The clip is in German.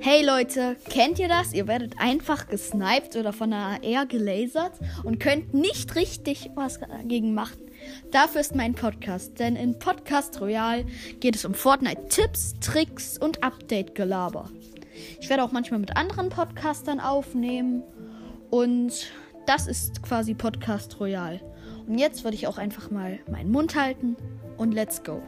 Hey Leute, kennt ihr das? Ihr werdet einfach gesniped oder von einer AR gelasert und könnt nicht richtig was dagegen machen. Dafür ist mein Podcast, denn in Podcast Royal geht es um Fortnite-Tipps, Tricks und Update-Gelaber. Ich werde auch manchmal mit anderen Podcastern aufnehmen und das ist quasi Podcast Royal. Und jetzt würde ich auch einfach mal meinen Mund halten und let's go.